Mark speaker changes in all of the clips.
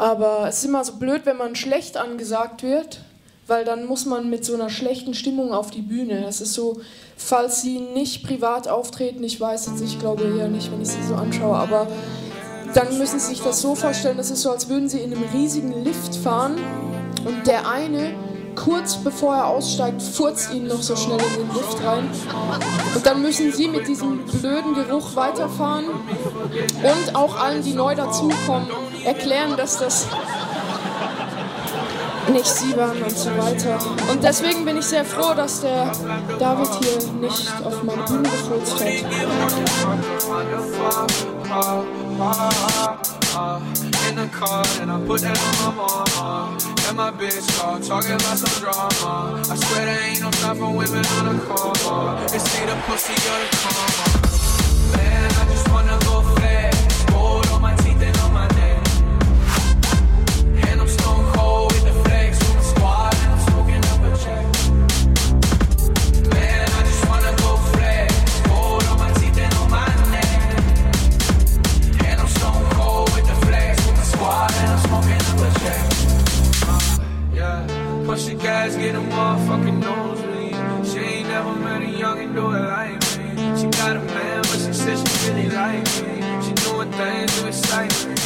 Speaker 1: Aber es ist immer so blöd, wenn man schlecht angesagt wird, weil dann muss man mit so einer schlechten Stimmung auf die Bühne. Das ist so, falls sie nicht privat auftreten, ich weiß jetzt, ich glaube eher nicht, wenn ich sie so anschaue, aber dann müssen Sie sich das so vorstellen, das ist so, als würden Sie in einem riesigen Lift fahren und der eine kurz bevor er aussteigt, furzt ihn noch so schnell in den Lift rein. Und dann müssen sie mit diesem blöden Geruch weiterfahren und auch allen, die neu dazukommen, erklären, dass das nicht sie waren und so weiter. Und deswegen bin ich sehr froh, dass der David hier nicht auf meine Bühne gefurzt hat. and my bitch car talking about some drama. I swear there ain't no time for women on the car. It's either pussy or the karma. Gas, get a motherfucking nosebleed. She ain't never met a youngin' do it like me. She got a man, but she said she really like me. She doing things to excite me.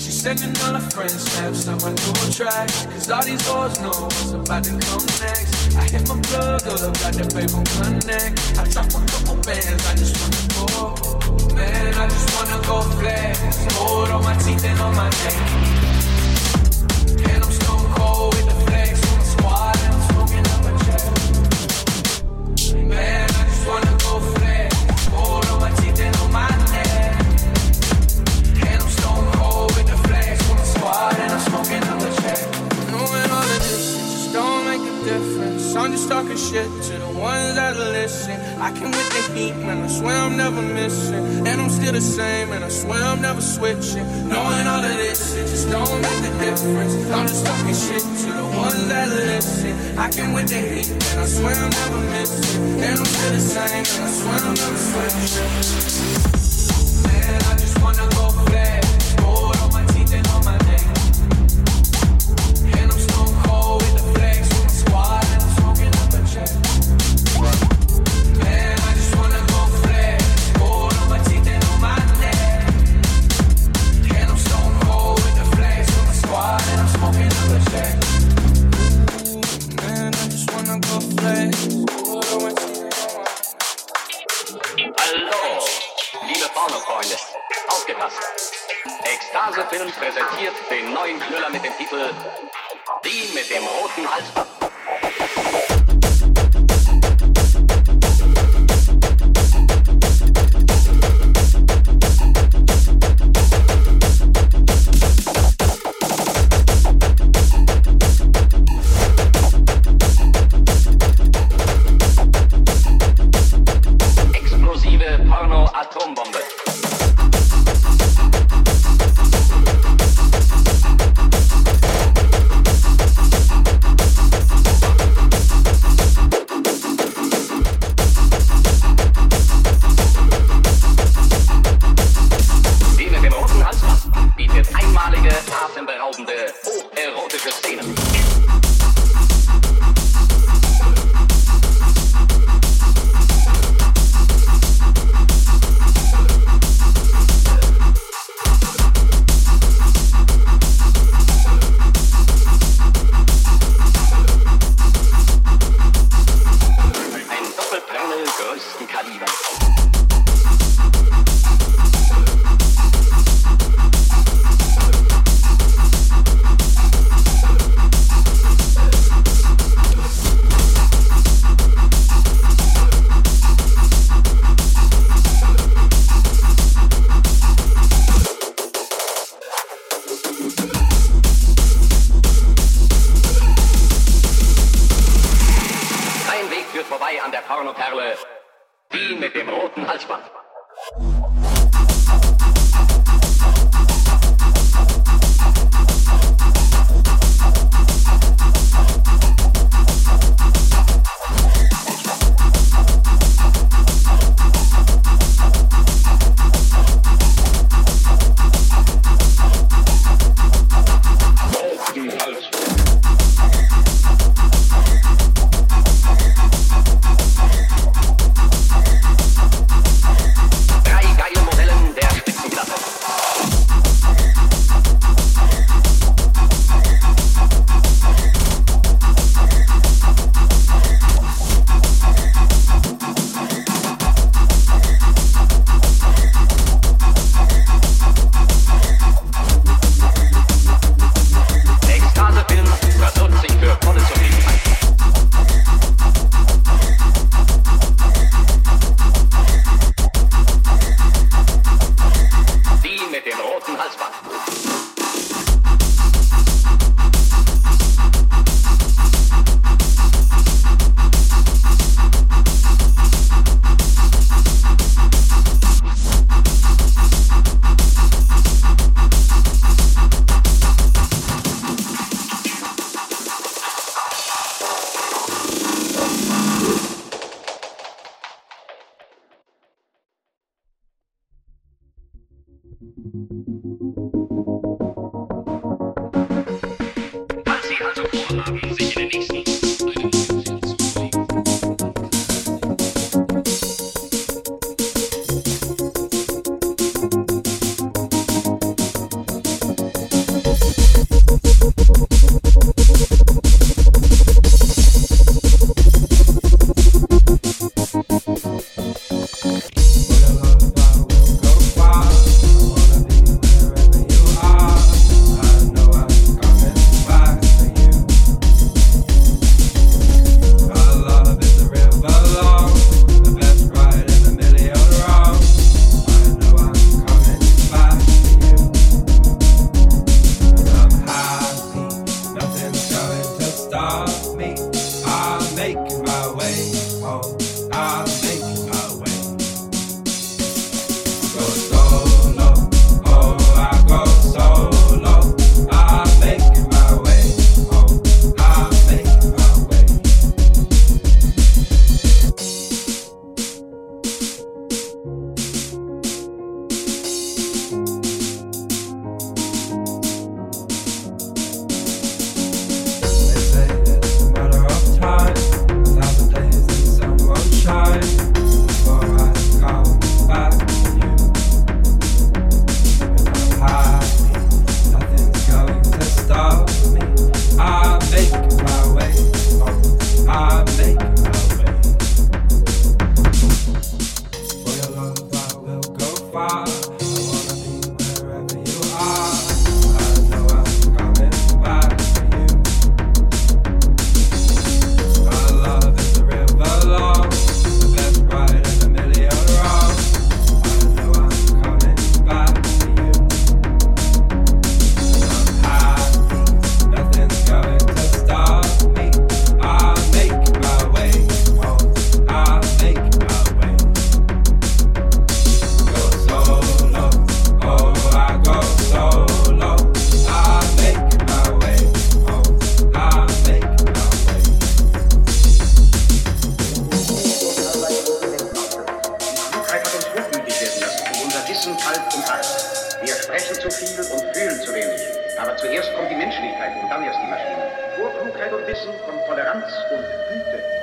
Speaker 1: She sending all her friends snaps on my new track. Cause all these hoes know what's about to come next. I hit my plug, up, got the paper connect. I drop a couple bands, I just wanna go. Man, I just wanna go flex. Gold on my teeth and on my neck. And I'm stone cold. With I'm just talking shit to the ones that listen. I can with the heat, man. I swear I'm never missing. And I'm still the same, and I swear I'm never switching. Knowing all of this shit just don't make a difference. I'm just talking shit to the ones that listen. I can with the heat, man. I swear I'm never missing. And I'm still the same, and I swear I'm never switching. Man, I just wanna
Speaker 2: liebe Pornofreunde, aufgepasst. Ekstase Film präsentiert den neuen Knüller mit dem Titel Die mit dem roten Halsband.
Speaker 3: greetings.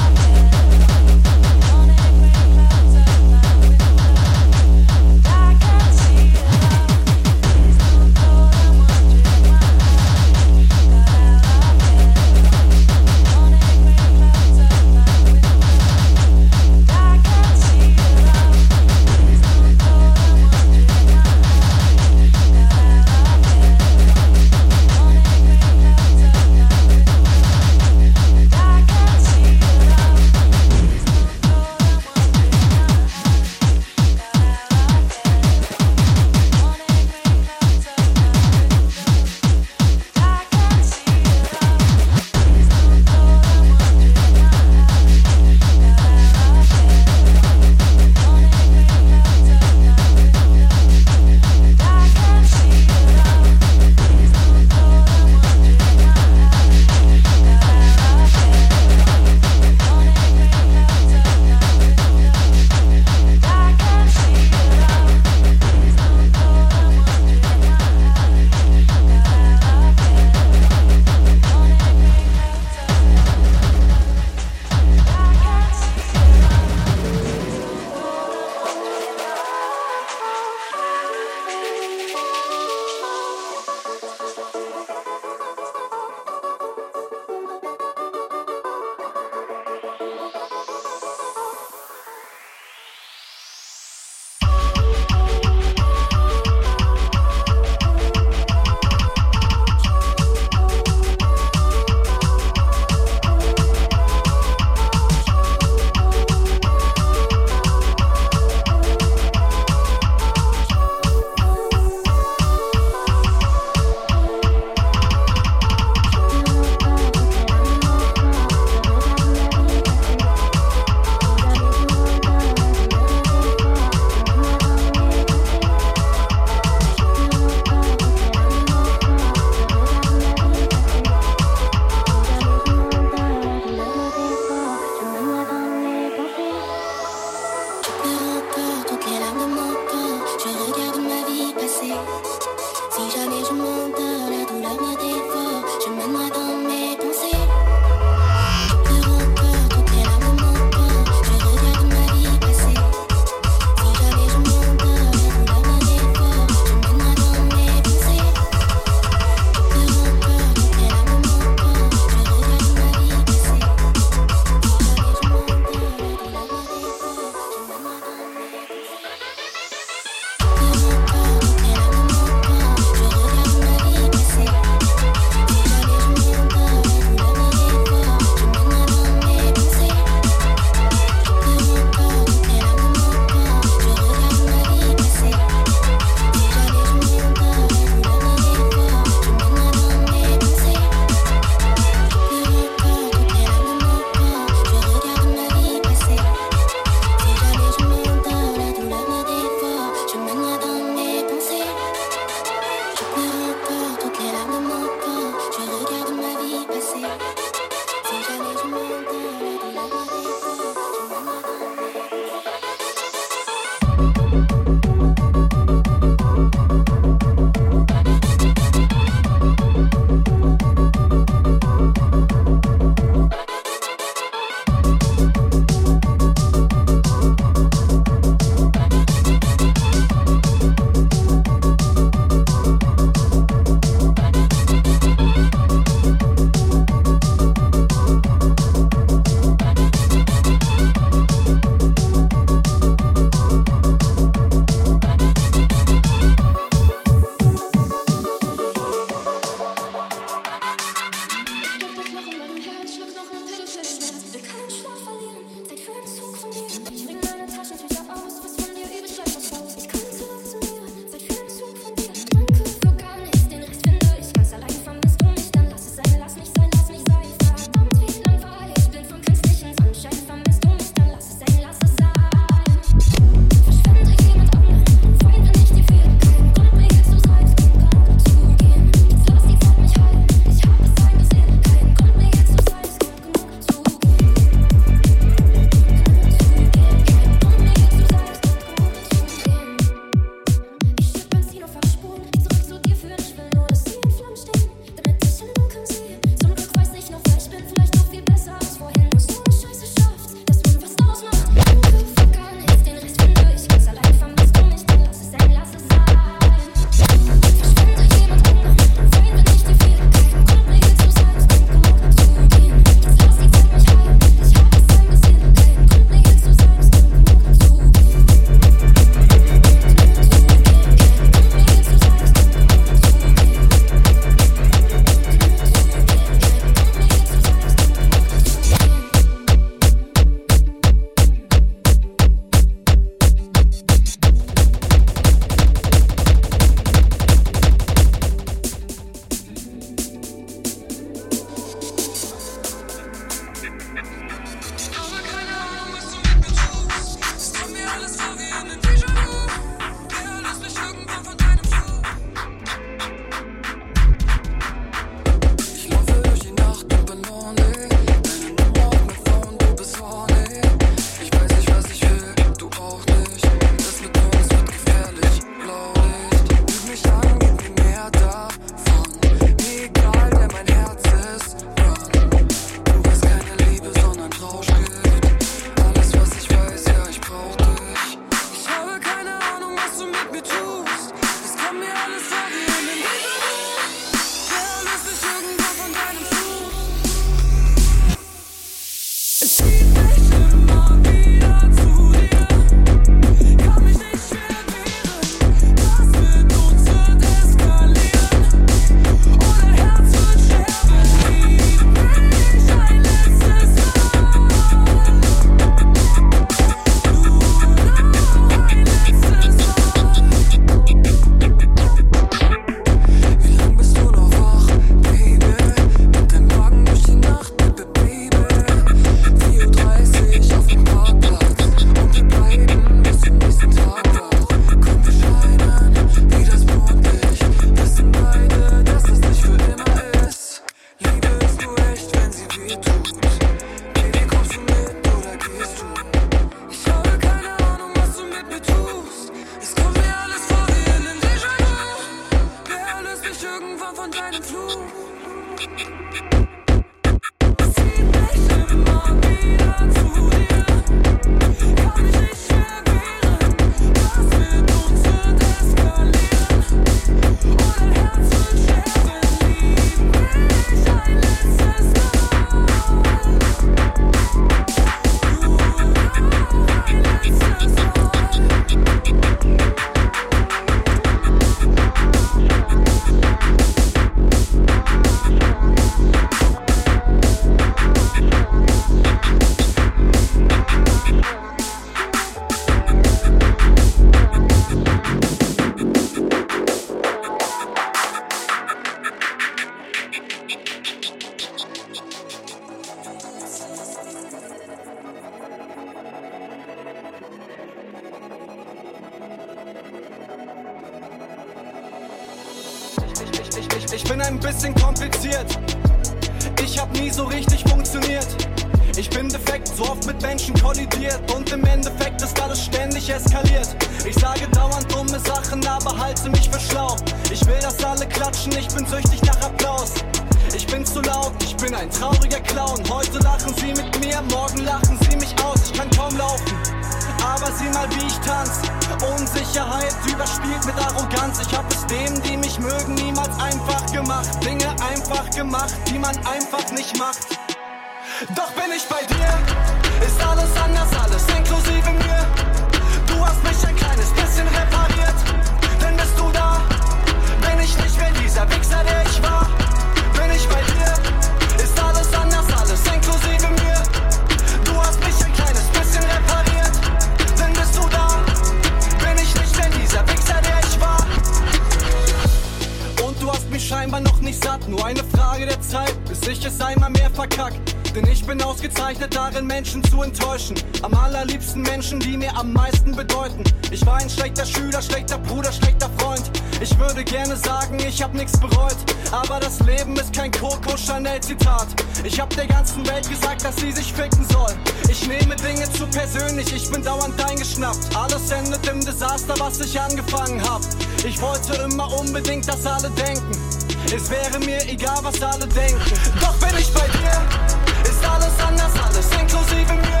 Speaker 3: Verkack. Denn ich bin ausgezeichnet darin, Menschen zu enttäuschen. Am allerliebsten Menschen, die mir am meisten bedeuten. Ich war ein schlechter Schüler, schlechter Bruder, schlechter Freund. Ich würde gerne sagen, ich hab nichts bereut. Aber das Leben ist kein Coco Chanel Zitat. Ich hab der ganzen Welt gesagt, dass sie sich ficken soll. Ich nehme Dinge zu persönlich, ich bin dauernd eingeschnappt. Alles endet im Desaster, was ich angefangen hab. Ich wollte immer unbedingt, dass alle denken. Es wäre mir egal, was alle denken. Doch bin ich bei dir, ist alles anders, alles inklusive mir.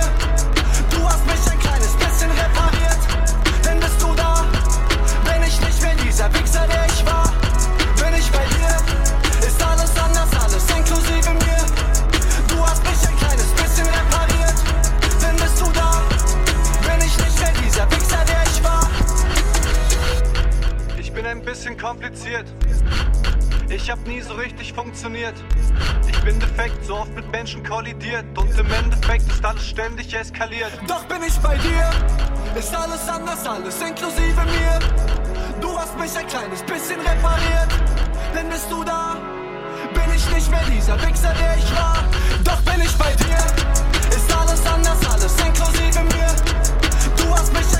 Speaker 3: Du hast mich ein kleines bisschen repariert, denn bist du da, bin ich nicht mehr dieser Wichser, der ich war. Bin ich bei dir, ist alles anders, alles inklusive mir. Du hast mich ein kleines bisschen repariert, denn bist du da, bin ich nicht mehr dieser Wichser, der ich war. Ich bin ein bisschen kompliziert. Ich hab nie so richtig funktioniert. Ich bin defekt, so oft mit Menschen kollidiert. Und im Endeffekt ist alles ständig eskaliert. Doch bin ich bei dir, ist alles anders, alles inklusive mir. Du hast mich ein kleines bisschen repariert. Denn bist du da, bin ich nicht mehr dieser Wichser, der ich war. Doch bin ich bei dir, ist alles anders, alles inklusive mir. Du hast mich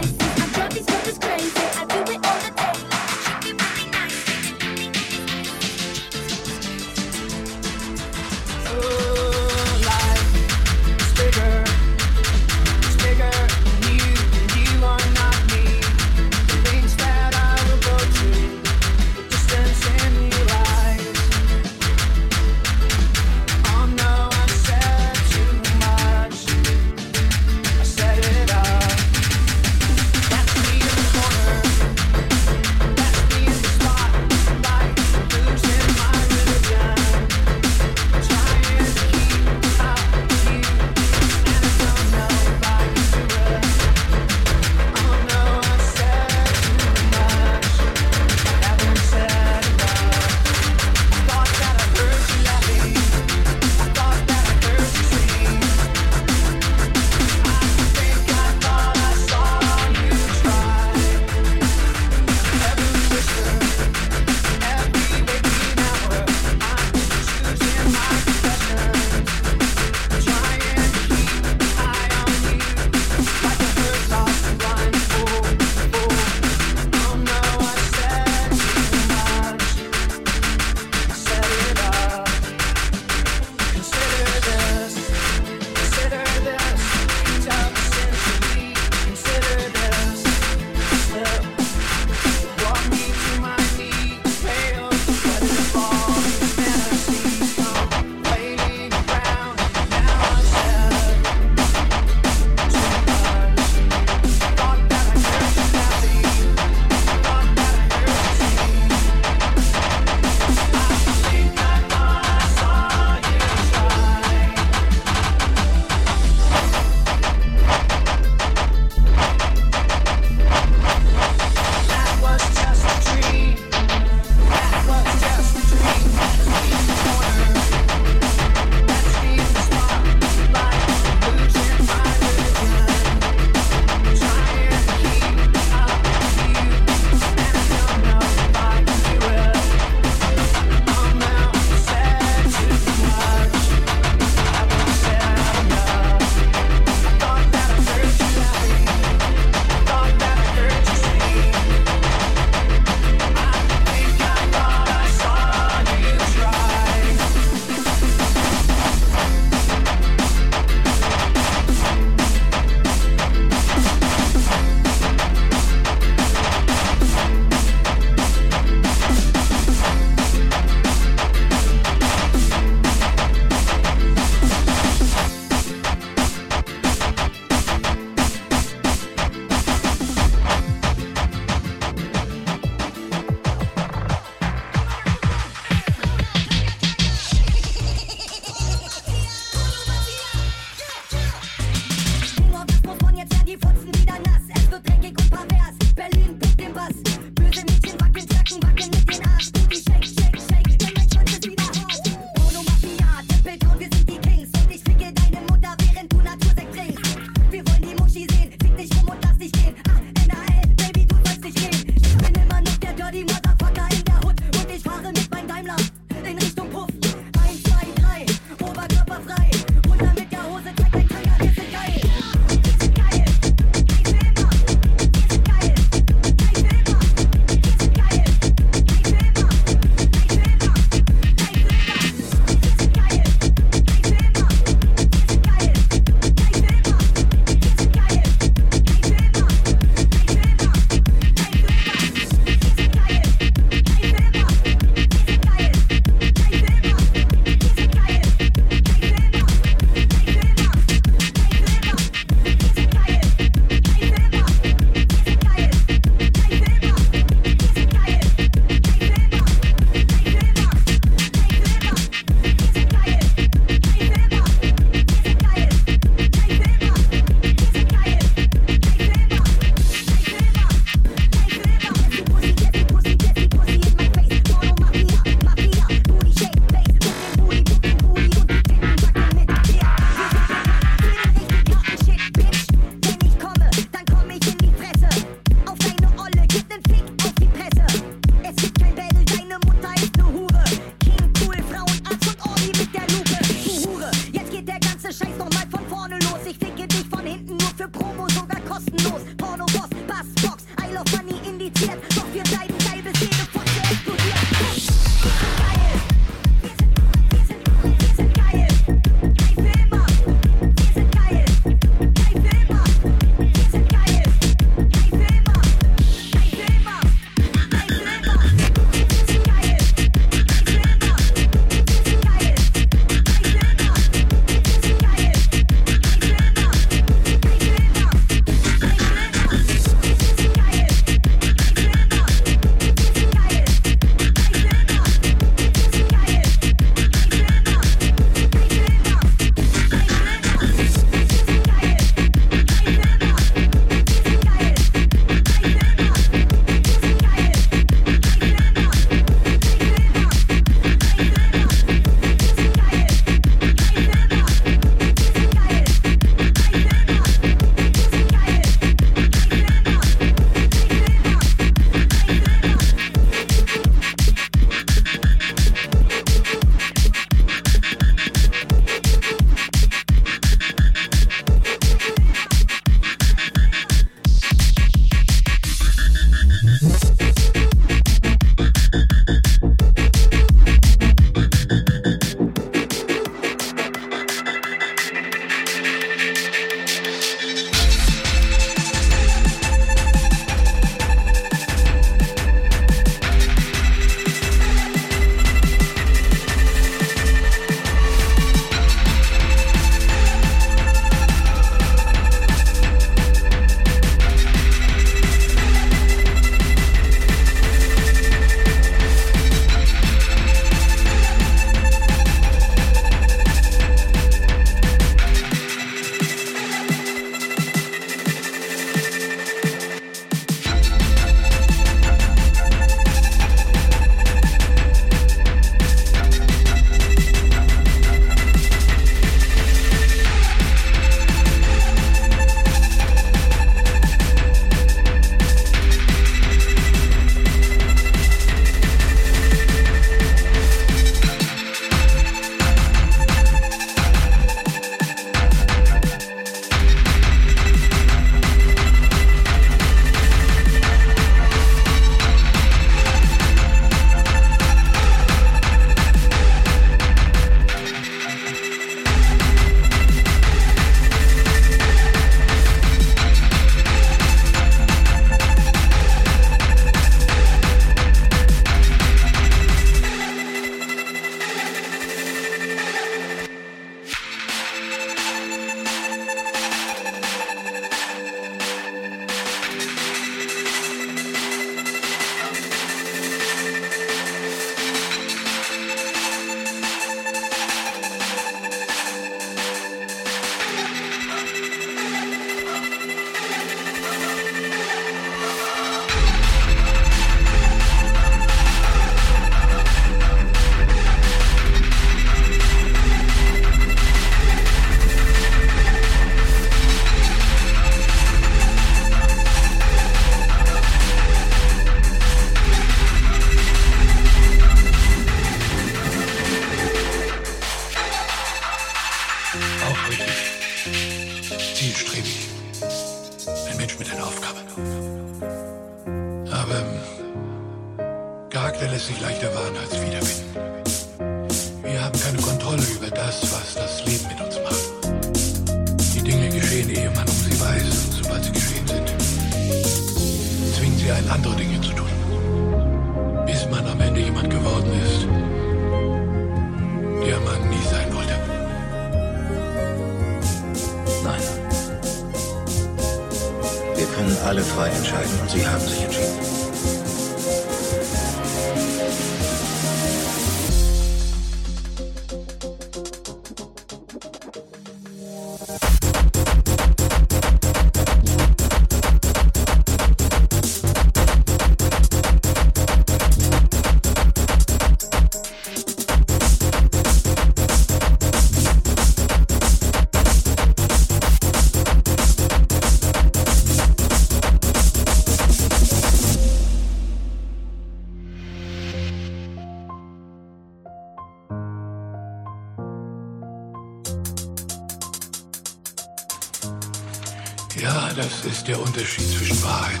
Speaker 3: der
Speaker 4: Unterschied zwischen Wahrheit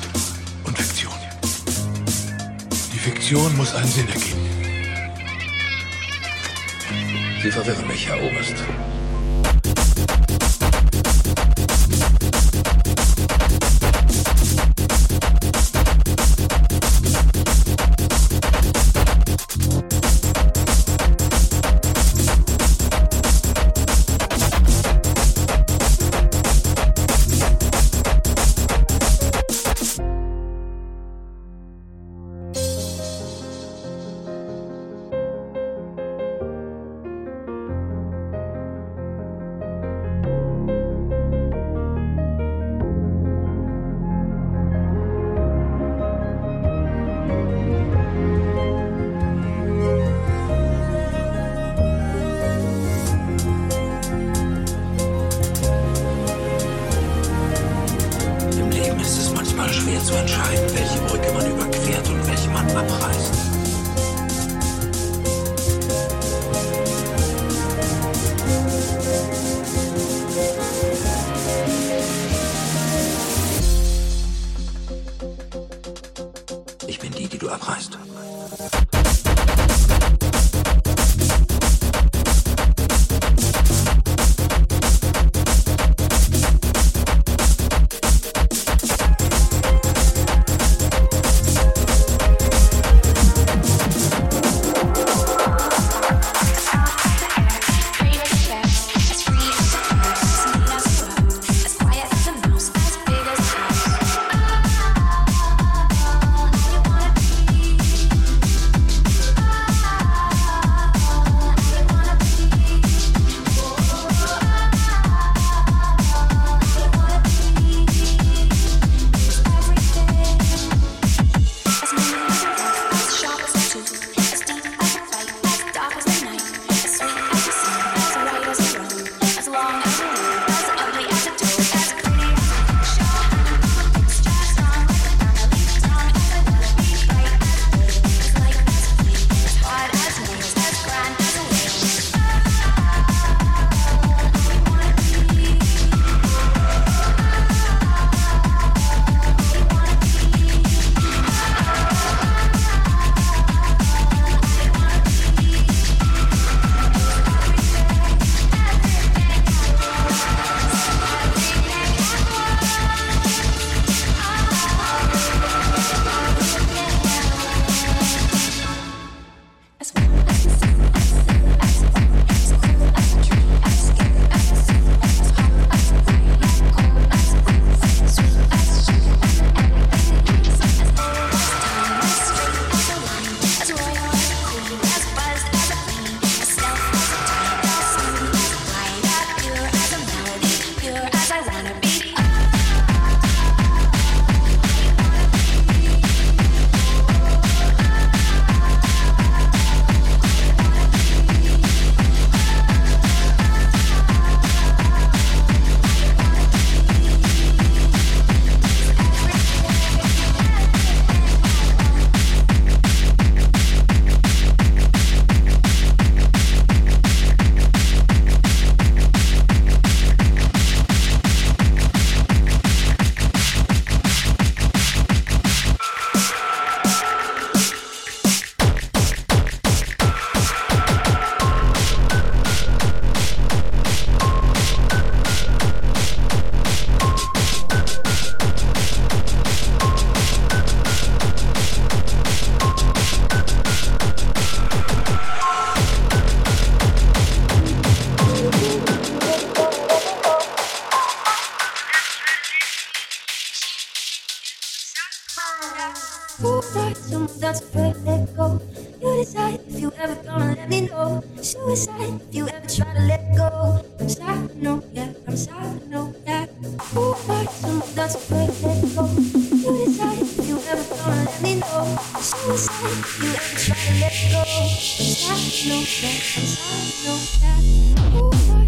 Speaker 4: und Fiktion. Die Fiktion muss einen Sinn ergeben.
Speaker 5: Sie verwirren mich, Herr Oberst.
Speaker 6: suicide if you ever try to let go. I'm sorry, no, yeah, I'm sorry, no, yeah. Who hurt someone that's afraid to let go? You decide if you ever gonna let me know. Suicide if you ever try to let go. I'm sorry, no, yeah, I'm sorry, no, yeah. Who hurt